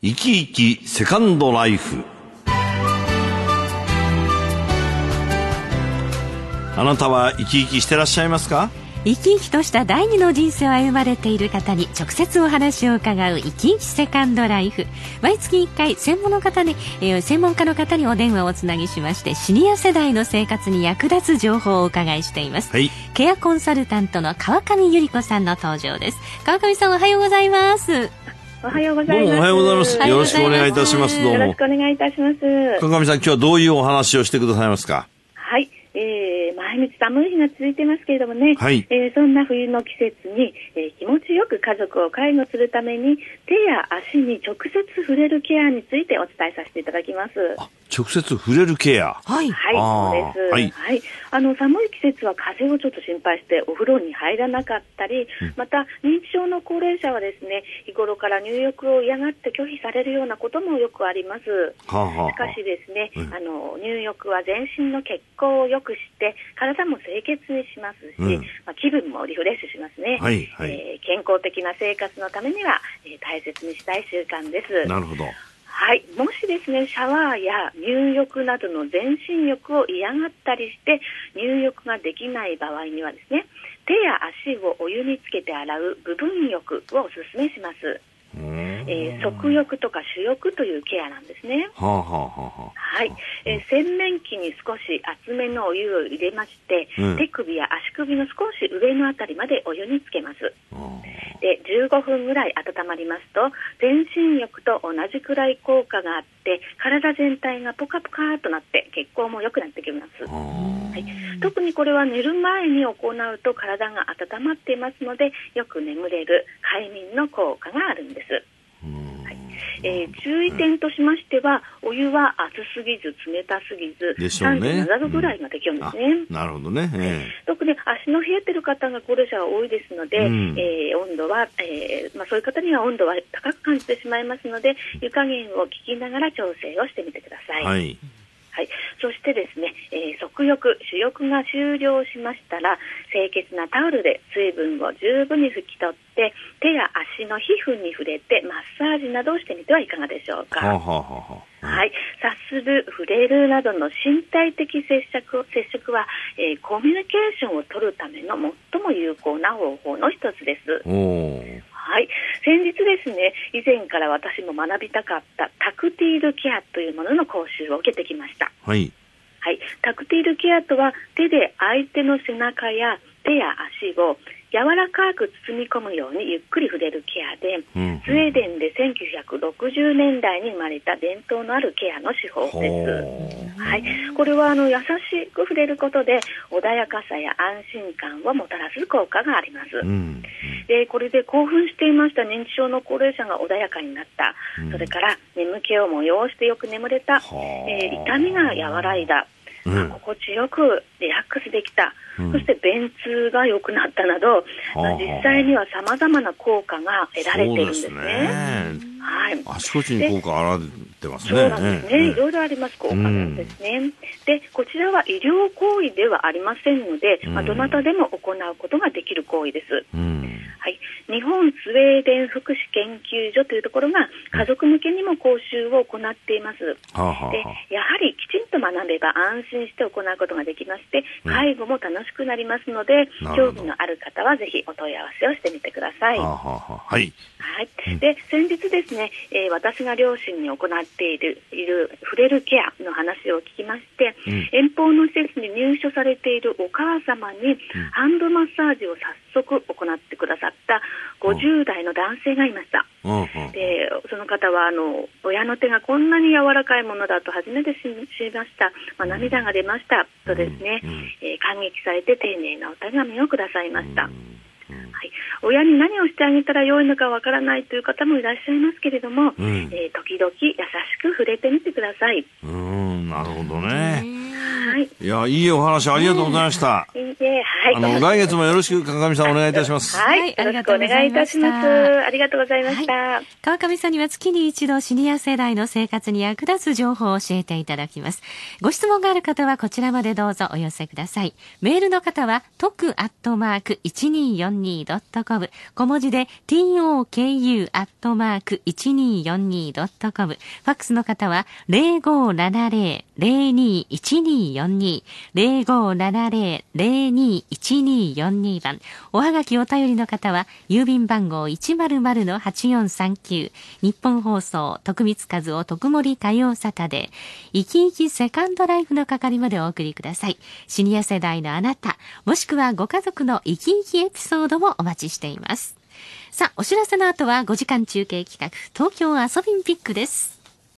生き生きセカンドライフ。あなたは生き生きしてらっしゃいますか？生き生きとした第二の人生を歩まれている方に直接お話を伺う生き生きセカンドライフ。毎月1回専門の方に、えー、専門家の方にお電話をつなぎしましてシニア世代の生活に役立つ情報をお伺いしています、はい。ケアコンサルタントの川上由里子さんの登場です。川上さんおはようございますおはようございます。どうもおはようございますよろしくお願いいたしますどうよろもしくお願いいたします。川上さん今日はどういうお話をしてくださいますか？はい。えー、毎日寒い日が続いてますけれどもね、はいえーそんな冬の季節に、えー気持ちよく家族を介護するために手や足に直接触れるケアについてお伝えさせていただきます。あ直接触れるケア。はい。はい、そうです。はい。あの寒い季節は風邪をちょっと心配してお風呂に入らなかったり、また認知症の高齢者はですね、日頃から入浴を嫌がって拒否されるようなこともよくあります。はあ、はあはあ。しかしですね、うん。あの入浴は全身の血行を良くして体も清潔にしますし、うん。まあ、気分もリフレッシュしますね、はいはい。えー健康的な生活のためには、えー大切にしたい習慣です。なるほどはい、もしですねシャワーや入浴などの全身浴を嫌がったりして入浴ができない場合にはですね手や足をお湯につけて洗う部分浴をおすすめします、えー足浴とか主浴というケアなんですね。はあはあはあはい、えー洗面器に少し厚めのお湯を入れまして、うん。手首や足首の少し上のあたりまでお湯につけます。あで15分ぐらい温まりますと全身浴と同じくらい効果があって体全体がポカポカとなって血行も良くなってきます。はい、特にこれは寝る前に行うと体が温まっていますのでよく眠れる快眠の効果があるんですえー注意点としましては、お湯は熱すぎず冷たすぎず、でしょうね。37度ぐらいが適温ですね。あなるほどね、え特に足の冷えてる方が高齢者が多いですので、うん。えー温度は、えーまあ、そういう方には温度は高く感じてしまいますので湯加減を聞きながら調整をしてみてください。えはいはい、そしてですね、えー足浴、主浴が終了しましたら、清潔なタオルで水分を十分に拭き取って、手や足の皮膚に触れてマッサージなどをしてみてはいかがでしょうか。はあはあはい、察する、触れるなどの身体的接触接触は、えーコミュニケーションを取るための最も有効な方法の一つです。はい、先日ですね、以前から私も学びたかったタクティールケアというものの講習を受けてきました。はい。はい、タクティールケアとは手で相手の背中や手や足を柔らかく包み込むようにゆっくり触れるケアで、うんうん。スウェーデンで1960年代に生まれた伝統のあるケアの手法です。ほはい、これはあの優しく触れることで穏やかさや安心感をもたらす効果があります。ううん。でこれで興奮していました認知症の高齢者が穏やかになった、うん。それから眠気を催してよく眠れた、はあ。えー痛みが和らいだ、うん。心地よくリラックスできた、うん。そして便通が良くなったなど、実際にはさまざまな効果が得られているんですね。そうですね。はい。あちこちに効果現れてますね。そうなんですね。ええいろいろあります。効果なんですね。で、こちらは医療行為ではありませんので、まあ、うんどなたでも行うことができる行為です。うん。はい、日本スウェーデン福祉研究所というところが家族向けにも講習を行っています。はあはあはでやはりきちんと学べば安心して行うことができましてうん。介護も楽しくなりますので、興味のある方はぜひお問い合わせをしてみてください。あはあはあ。はいはい。うん、で先日ですね、えー私が両親に行っているいる触れるケアの話を聞きまして、うん。遠方の施設に入所されているお母様に、ハンドマッサージを早速行ってくださった50代の男性がいました。でその方はあの親の手がこんなに柔らかいものだと初めて知知りました、まあ、涙が出ましたとですね、うん。うん。えー感激されて丁寧なお手紙をくださいました。うん。はい、親に何をしてあげたらよいのかわからないという方もいらっしゃいますけれども、うん。えー時々優しく触れてみてください。うんなるほどね。はい、いやいいお話ありがとうございましたあの、来月もよろしく、川上さんお願いいたします。はい、はいよろしくお願いいたします。ありがとうございました。川上さんには月に一度シニア世代の生活に役立つ情報を教えていただきます。ご質問がある方はこちらまでどうぞお寄せください。メールの方は、特アットマーク 1242.com。小文字で toku アットマーク 1242.com。ファックスの方は、0570-021242。1242番。おはがきお便りの方は、郵便番号100-8439。日本放送、徳光和夫徳森火曜サタデー。生き生きセカンドライフの係までお送りください。シニア世代のあなた、もしくはご家族の生き生きエピソードもお待ちしています。さあ、お知らせの後は5時間中継企画、東京アソビンピックです。